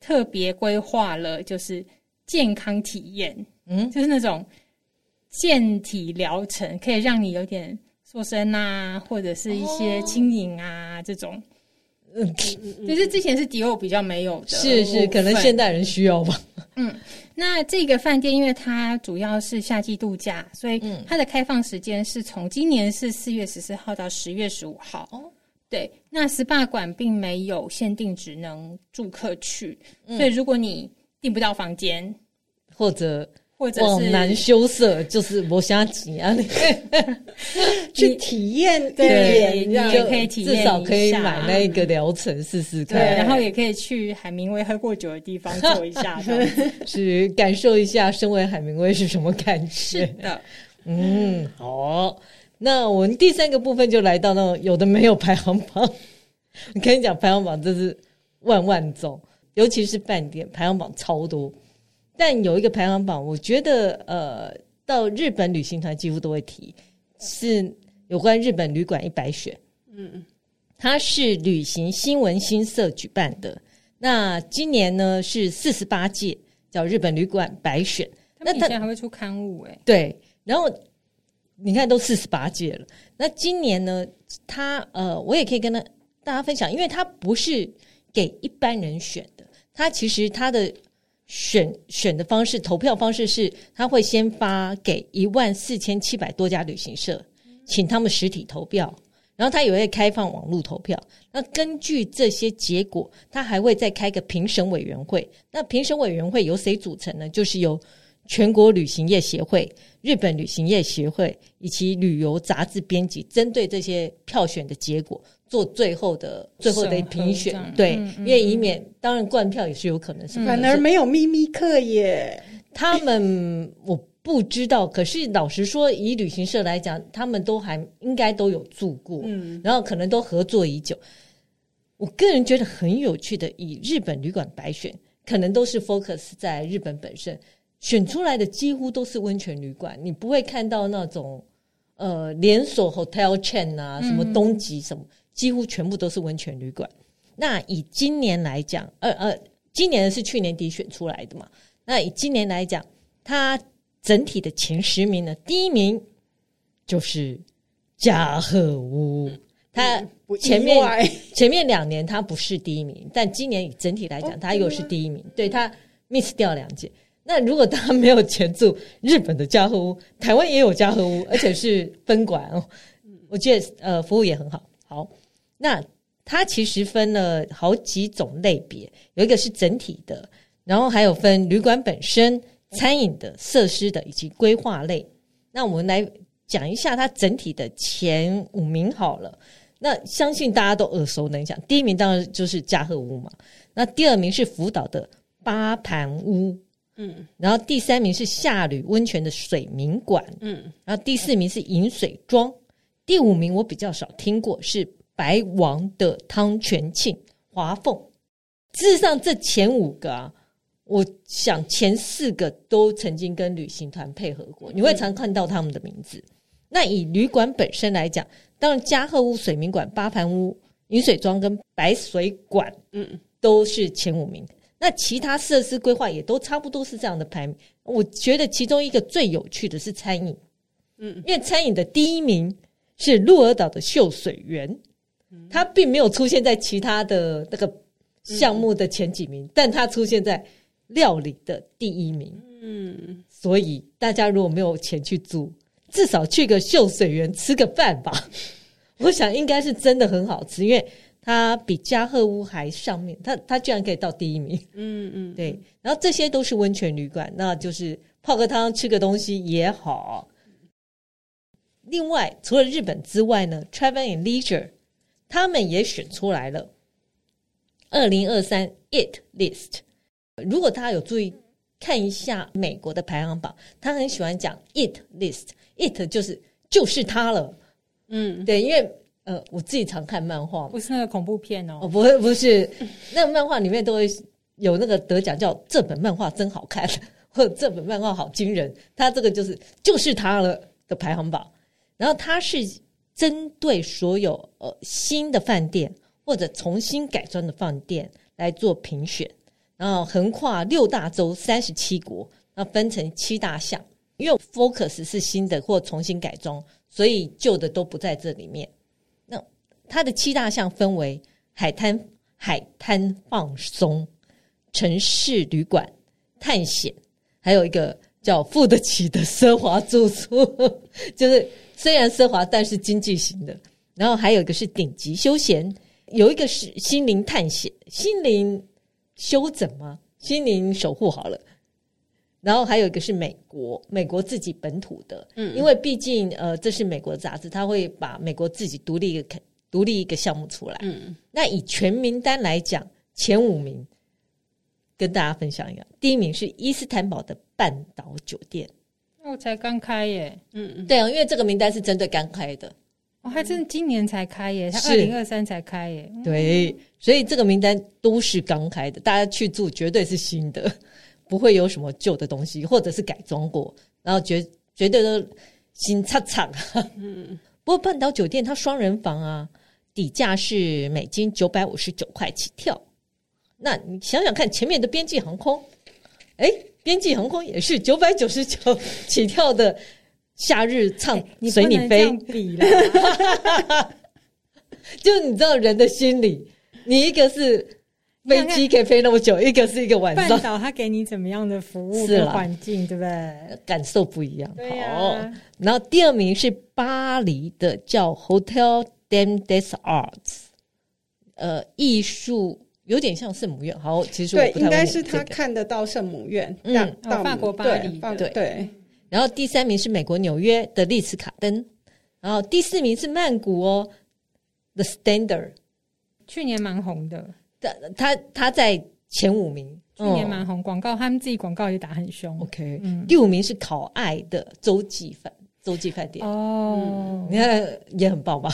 特别规划了，就是健康体验，嗯，就是那种健体疗程，可以让你有点。塑身啊，或者是一些轻盈啊，哦、这种，嗯，就是之前是迪奥比较没有的，是是，可能现代人需要吧。嗯，那这个饭店因为它主要是夏季度假，所以它的开放时间是从今年是四月十四号到十月十五号。哦，对，那 SPA 馆并没有限定只能住客去，嗯、所以如果你订不到房间或者。或者是往南羞涩，就是我想挤啊，去体验，对，你也可以体验，至少可以买那个疗程试试看，对，然后也可以去海明威喝过酒的地方坐一下，去感受一下身为海明威是什么感觉。是的，嗯，好，那我们第三个部分就来到那种有的没有排行榜。我跟你讲，排行榜真是万万种，尤其是饭店排行榜超多。但有一个排行榜，我觉得呃，到日本旅行团几乎都会提，是有关日本旅馆一百选。嗯嗯，它是旅行新闻新社举办的。那今年呢是四十八届，叫日本旅馆百选。那他以前还会出刊物哎。对，然后你看都四十八届了。那今年呢，他呃，我也可以跟他大家分享，因为他不是给一般人选的，他其实他的。选选的方式，投票方式是，他会先发给一万四千七百多家旅行社，请他们实体投票，然后他也会开放网络投票。那根据这些结果，他还会再开个评审委员会。那评审委员会由谁组成呢？就是由全国旅行业协会、日本旅行业协会以及旅游杂志编辑，针对这些票选的结果。做最后的最后的评选，对，因为以免当然灌票也是有可能是，反而没有秘密客耶。他们我不知道，可是老实说，以旅行社来讲，他们都还应该都有住过，嗯，然后可能都合作已久。我个人觉得很有趣的，以日本旅馆白选，可能都是 focus 在日本本身选出来的，几乎都是温泉旅馆，你不会看到那种呃连锁 hotel chain 啊，什么东极什么。嗯几乎全部都是温泉旅馆。那以今年来讲，呃呃，今年是去年底选出来的嘛？那以今年来讲，它整体的前十名呢，第一名就是加贺屋。它前面前面两年它不是第一名，但今年以整体来讲，它又是第一名。对，它 miss 掉两届。那如果他没有钱住日本的加贺屋，台湾也有加贺屋，而且是分馆哦。我觉得呃，服务也很好。好。那它其实分了好几种类别，有一个是整体的，然后还有分旅馆本身、餐饮的、设施的以及规划类。那我们来讲一下它整体的前五名好了。那相信大家都耳熟能详，第一名当然就是加贺屋嘛。那第二名是福岛的八盘屋，嗯，然后第三名是夏旅温泉的水民馆，嗯，然后第四名是饮水庄，第五名我比较少听过是。白王的汤泉庆华凤，事实上这前五个啊，我想前四个都曾经跟旅行团配合过，你会常看到他们的名字。嗯、那以旅馆本身来讲，当然加贺屋、水民馆、八盘屋、饮水庄跟白水馆，嗯，都是前五名。那其他设施规划也都差不多是这样的排名。我觉得其中一个最有趣的是餐饮，嗯，因为餐饮的第一名是鹿儿岛的秀水园。它并没有出现在其他的那个项目的前几名，嗯、但它出现在料理的第一名。嗯，所以大家如果没有钱去住，至少去个秀水园吃个饭吧。我想应该是真的很好吃，因为它比加贺屋还上面，它它居然可以到第一名。嗯嗯，对。然后这些都是温泉旅馆，那就是泡个汤、吃个东西也好。另外，除了日本之外呢，Travel and Leisure 他们也选出来了二零二三 It List。如果大家有注意看一下美国的排行榜，他很喜欢讲 It List，It 就是就是它了。嗯，对，因为呃，我自己常看漫画，不是那个恐怖片哦，哦，不是，不是，那个漫画里面都会有那个得奖叫这本漫画真好看，或者这本漫画好惊人，它这个就是就是它了的排行榜，然后它是针对所有呃新的饭店或者重新改装的饭店来做评选，然后横跨六大洲三十七国，然后分成七大项，因为 focus 是新的或重新改装。所以旧的都不在这里面。那它的七大项分为海滩、海滩放松、城市旅馆、探险，还有一个叫付得起的奢华住宿，就是虽然奢华，但是经济型的。然后还有一个是顶级休闲，有一个是心灵探险、心灵修整吗？心灵守护好了。然后还有一个是美国，美国自己本土的，嗯，因为毕竟呃，这是美国杂志，他会把美国自己独立一个独立一个项目出来，嗯，那以全名单来讲，前五名跟大家分享一下，第一名是伊斯坦堡的半岛酒店，哦，才刚开耶，嗯嗯，对啊，因为这个名单是针对刚开的，哦，还真今年才开耶，他二零二三才开耶，对，所以这个名单都是刚开的，大家去住绝对是新的。不会有什么旧的东西，或者是改装过，然后绝绝对都新擦擦。嗯，不过半岛酒店它双人房啊，底价是美金九百五十九块起跳。那你想想看，前面的边际航空，哎，边际航空也是九百九十九起跳的夏日畅随你飞。就你知道人的心理，你一个是。飞机可以飞那么久，一个是一个晚上。半岛它给你怎么样的服务的环境，对不对？感受不一样。好，然后第二名是巴黎的，叫 Hotel des Arts，呃，艺术有点像圣母院。好，其实对，应该是他看得到圣母院。嗯，到法国巴黎。对对。然后第三名是美国纽约的丽兹卡登，然后第四名是曼谷哦，The Standard，去年蛮红的。他他他在前五名，去年蛮红，广告他们自己广告也打很凶。OK，嗯，第五名是考爱的洲际饭洲际饭店哦，你看也很棒吧？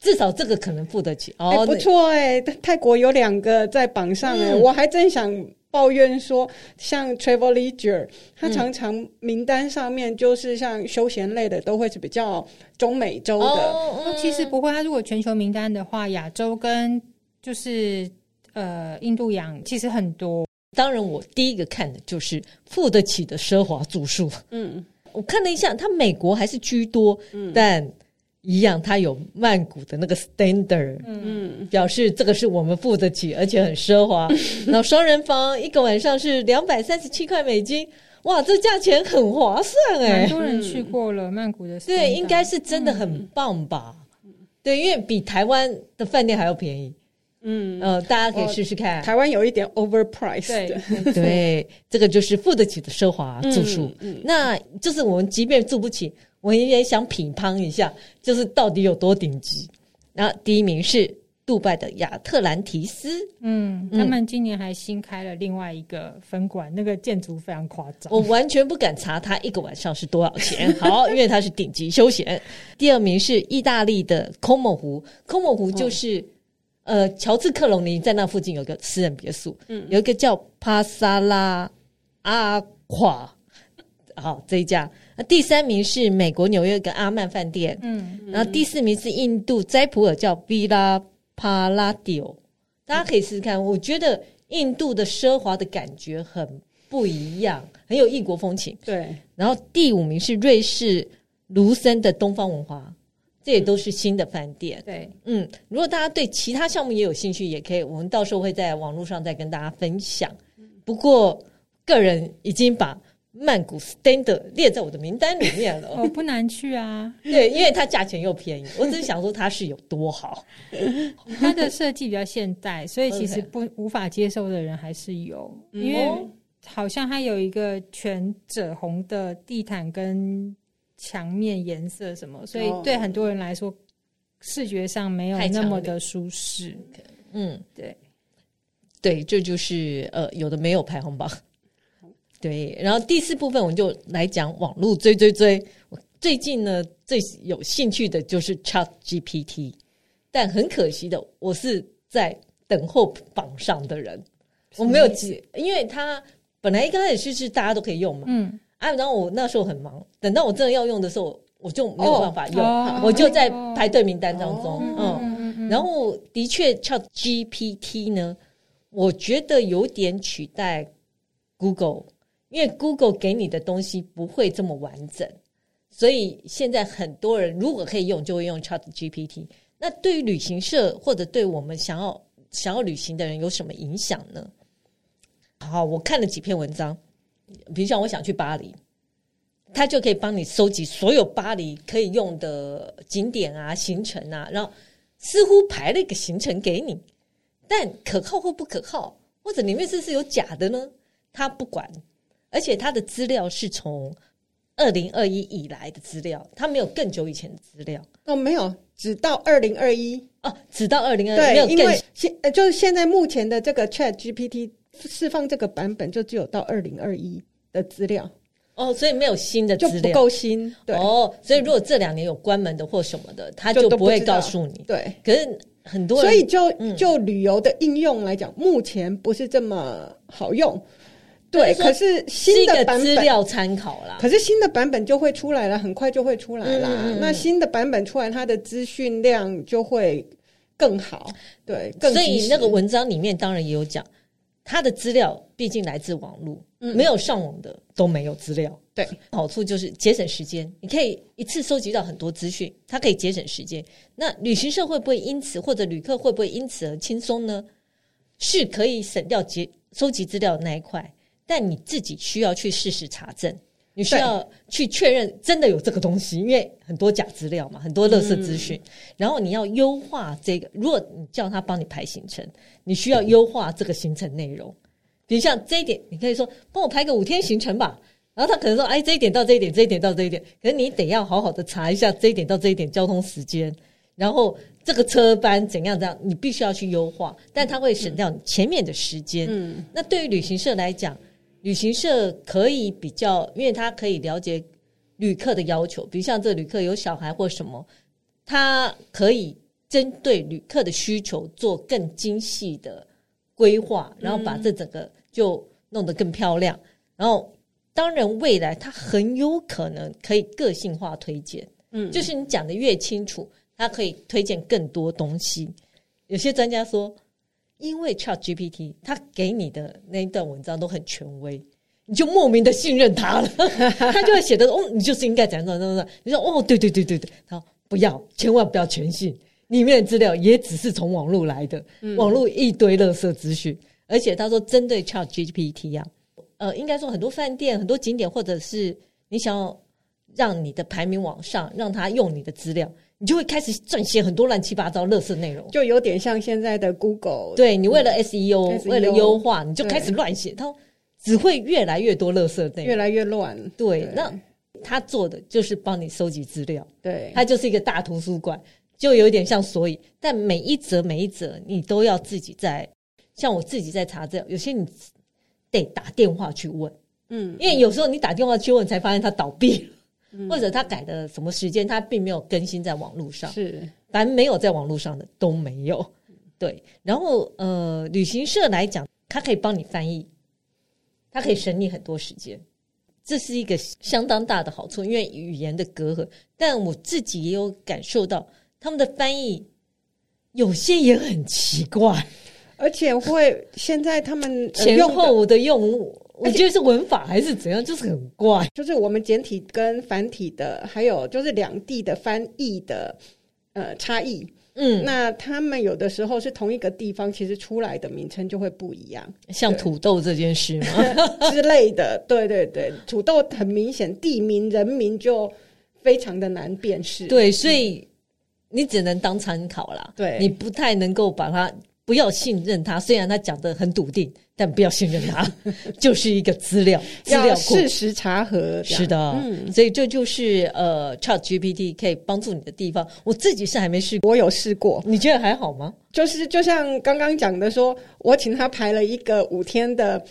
至少这个可能付得起哦，不错哎。泰国有两个在榜上哎，我还真想抱怨说，像 Travel Leisure，它常常名单上面就是像休闲类的都会是比较中美洲的，其实不会。它如果全球名单的话，亚洲跟就是呃，印度洋其实很多。当然，我第一个看的就是付得起的奢华住宿。嗯，我看了一下，它美国还是居多，嗯，但一样，它有曼谷的那个 standard，嗯，表示这个是我们付得起，而且很奢华。然后双人房一个晚上是两百三十七块美金，哇，这价钱很划算哎！很多人去过了曼谷的，对，应该是真的很棒吧？对，因为比台湾的饭店还要便宜。嗯呃，大家可以试试看。台湾有一点 overpriced，对 对，这个就是付得起的奢华住宿。嗯，嗯，那就是我们即便住不起，我也想品乓一下，就是到底有多顶级。那第一名是杜拜的亚特兰提斯，嗯，他们今年还新开了另外一个分馆，那个建筑非常夸张，我完全不敢查它一个晚上是多少钱。好，因为它是顶级休闲。第二名是意大利的科莫湖，科莫湖就是。哦呃，乔治克隆尼在那附近有个私人别墅，嗯，有一个叫帕萨拉阿垮，好这一家。那第三名是美国纽约一个阿曼饭店，嗯，然后第四名是印度斋普尔叫 Villa Palladio，大家可以试试看。我觉得印度的奢华的感觉很不一样，很有异国风情。对，然后第五名是瑞士卢森的东方文华。这也都是新的饭店。对，嗯，如果大家对其他项目也有兴趣，也可以，我们到时候会在网络上再跟大家分享。不过，个人已经把曼谷 Standard 列在我的名单里面了。哦，不难去啊。对，因为它价钱又便宜，我只是想说它是有多好。它的设计比较现代，所以其实不无法接受的人还是有，因为好像它有一个全赭红的地毯跟。墙面颜色什么，所以对很多人来说，视觉上没有那么的舒适。嗯，对，对，这就是呃，有的没有排行榜。对，然后第四部分我们就来讲网络追追追。我最近呢最有兴趣的就是 Chat GPT，但很可惜的，我是在等候榜上的人，我没有接，因为它本来一开始是大家都可以用嘛。嗯。啊，然后我那时候很忙，等到我真的要用的时候，我就没有办法用，哦、我就在排队名单当中。哦、嗯，然后的确，ChatGPT 呢，我觉得有点取代 Google，因为 Google 给你的东西不会这么完整，所以现在很多人如果可以用，就会用 ChatGPT。那对于旅行社或者对我们想要想要旅行的人有什么影响呢？好，我看了几篇文章。比如像我想去巴黎，他就可以帮你收集所有巴黎可以用的景点啊、行程啊，然后似乎排了一个行程给你，但可靠或不可靠，或者里面是不是有假的呢？他不管，而且他的资料是从二零二一以来的资料，他没有更久以前的资料哦，没有，只到二零二一哦，只到二零二一，对，因为现呃，就是现在目前的这个 Chat GPT。释放这个版本就只有到二零二一的资料哦，所以没有新的资料，就不够新。对哦，所以如果这两年有关门的或什么的，他就不会告诉你。对，可是很多人，所以就就旅游的应用来讲，嗯、目前不是这么好用。对，可是新的版本资料参考啦，可是新的版本就会出来了，很快就会出来啦。嗯、那新的版本出来，它的资讯量就会更好。对，更所以那个文章里面当然也有讲。它的资料毕竟来自网络，嗯、没有上网的都没有资料。对，好处就是节省时间，你可以一次收集到很多资讯，它可以节省时间。那旅行社会不会因此，或者旅客会不会因此而轻松呢？是可以省掉节收集资料的那一块，但你自己需要去事实查证。你需要去确认真的有这个东西，因为很多假资料嘛，很多垃圾资讯。嗯、然后你要优化这个，如果你叫他帮你排行程，你需要优化这个行程内容。比如像这一点，你可以说帮我排个五天行程吧。然后他可能说，哎，这一点到这一点，这一点到这一点。可是你得要好好的查一下这一点到这一点交通时间，然后这个车班怎样怎样，你必须要去优化。但它会省掉你前面的时间。嗯，那对于旅行社来讲。旅行社可以比较，因为他可以了解旅客的要求，比如像这旅客有小孩或什么，他可以针对旅客的需求做更精细的规划，然后把这整个就弄得更漂亮。然后，当然未来他很有可能可以个性化推荐，嗯，就是你讲的越清楚，他可以推荐更多东西。有些专家说。因为 ChatGPT 它给你的那一段文章都很权威，你就莫名的信任它了，它就会写的哦，你就是应该怎样怎样怎样。你说哦，对对对对对，他说不要，千万不要全信，里面的资料也只是从网络来的，嗯、网络一堆垃圾资讯。而且他说，针对 ChatGPT 呀、啊，呃，应该说很多饭店、很多景点，或者是你想要让你的排名往上，让他用你的资料。你就会开始撰写很多乱七八糟、垃圾内容，就有点像现在的 Google。对，你为了 SEO，嗯，为了优化，你就开始乱写，它只会越来越多垃圾内容，越来越乱。对，对那他做的就是帮你收集资料，对，他就是一个大图书馆，就有点像所以，但每一则每一则你都要自己在，像我自己在查资料，有些你得打电话去问，嗯，因为有时候你打电话去问，才发现他倒闭了。或者他改的什么时间，他并没有更新在网络上。是，反正没有在网络上的都没有。对，然后呃，旅行社来讲，他可以帮你翻译，他可以省你很多时间，这是一个相当大的好处，因为语言的隔阂。但我自己也有感受到，他们的翻译有些也很奇怪，而且会现在他们前后的用我觉得是文法还是怎样，就是很怪。就是我们简体跟繁体的，还有就是两地的翻译的呃差异。嗯，那他们有的时候是同一个地方，其实出来的名称就会不一样。像土豆这件事吗 之类的？对对对，土豆很明显地名人名就非常的难辨识。对，所以你只能当参考啦。对，你不太能够把它。不要信任他，虽然他讲的很笃定，但不要信任他，就是一个资料资料库，事实查核。是的，嗯，所以这就是呃，ChatGPT 可以帮助你的地方。我自己是还没试过，我有试过，你觉得还好吗？就是就像刚刚讲的说，说我请他排了一个五天的。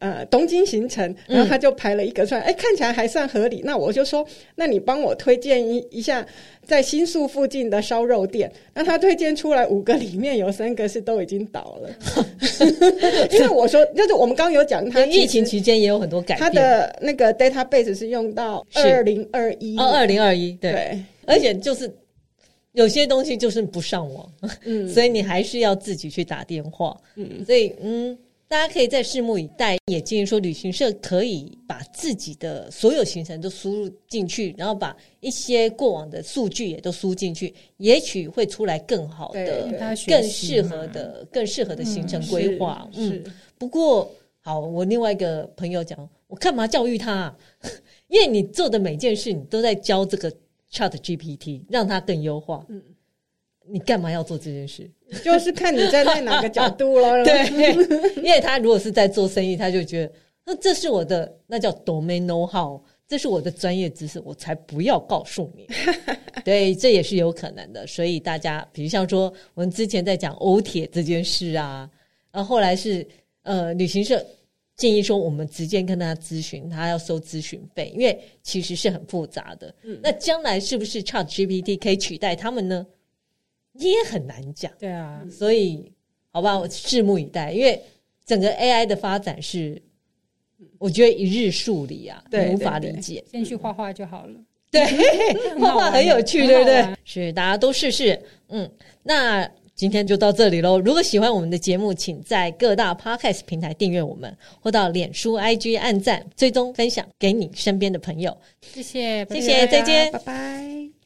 呃，东京行程，然后他就排了一个出来，哎、嗯，看起来还算合理。那我就说，那你帮我推荐一一下在新宿附近的烧肉店。那他推荐出来五个，里面有三个是都已经倒了。因为我说，就是我们刚刚有讲，他疫情期间也有很多改变。他的那个 database 是用到二零二一哦，二零二一对，对而且就是有些东西就是不上网，嗯，所以你还是要自己去打电话，嗯，所以嗯。大家可以再拭目以待，也建议说旅行社可以把自己的所有行程都输入进去，然后把一些过往的数据也都输进去，也许会出来更好的、更适合的、更适合的行程规划。嗯，是。不过好，我另外一个朋友讲，我干嘛教育他啊？因为你做的每件事，你都在教这个 Chat GPT，让它更优化。嗯。你干嘛要做这件事？就是看你站在哪个角度了。对，因为他如果是在做生意，他就觉得那这是我的，那叫 domain know-how，这是我的专业知识，我才不要告诉你。对，这也是有可能的。所以大家，比如像说，我们之前在讲欧铁这件事啊，然后后来是呃，旅行社建议说，我们直接跟他咨询，他要收咨询费，因为其实是很复杂的。嗯，那将来是不是 ChatGPT 可以取代他们呢？也很难讲，对啊，所以好吧，我拭目以待。因为整个 AI 的发展是，我觉得一日数理啊，对，无法理解。先去画画就好了，对，画画很有趣，对不对？是，大家都试试。嗯，那今天就到这里喽。如果喜欢我们的节目，请在各大 Podcast 平台订阅我们，或到脸书、IG 按赞、追踪、分享给你身边的朋友。谢谢，谢谢，再见，拜拜。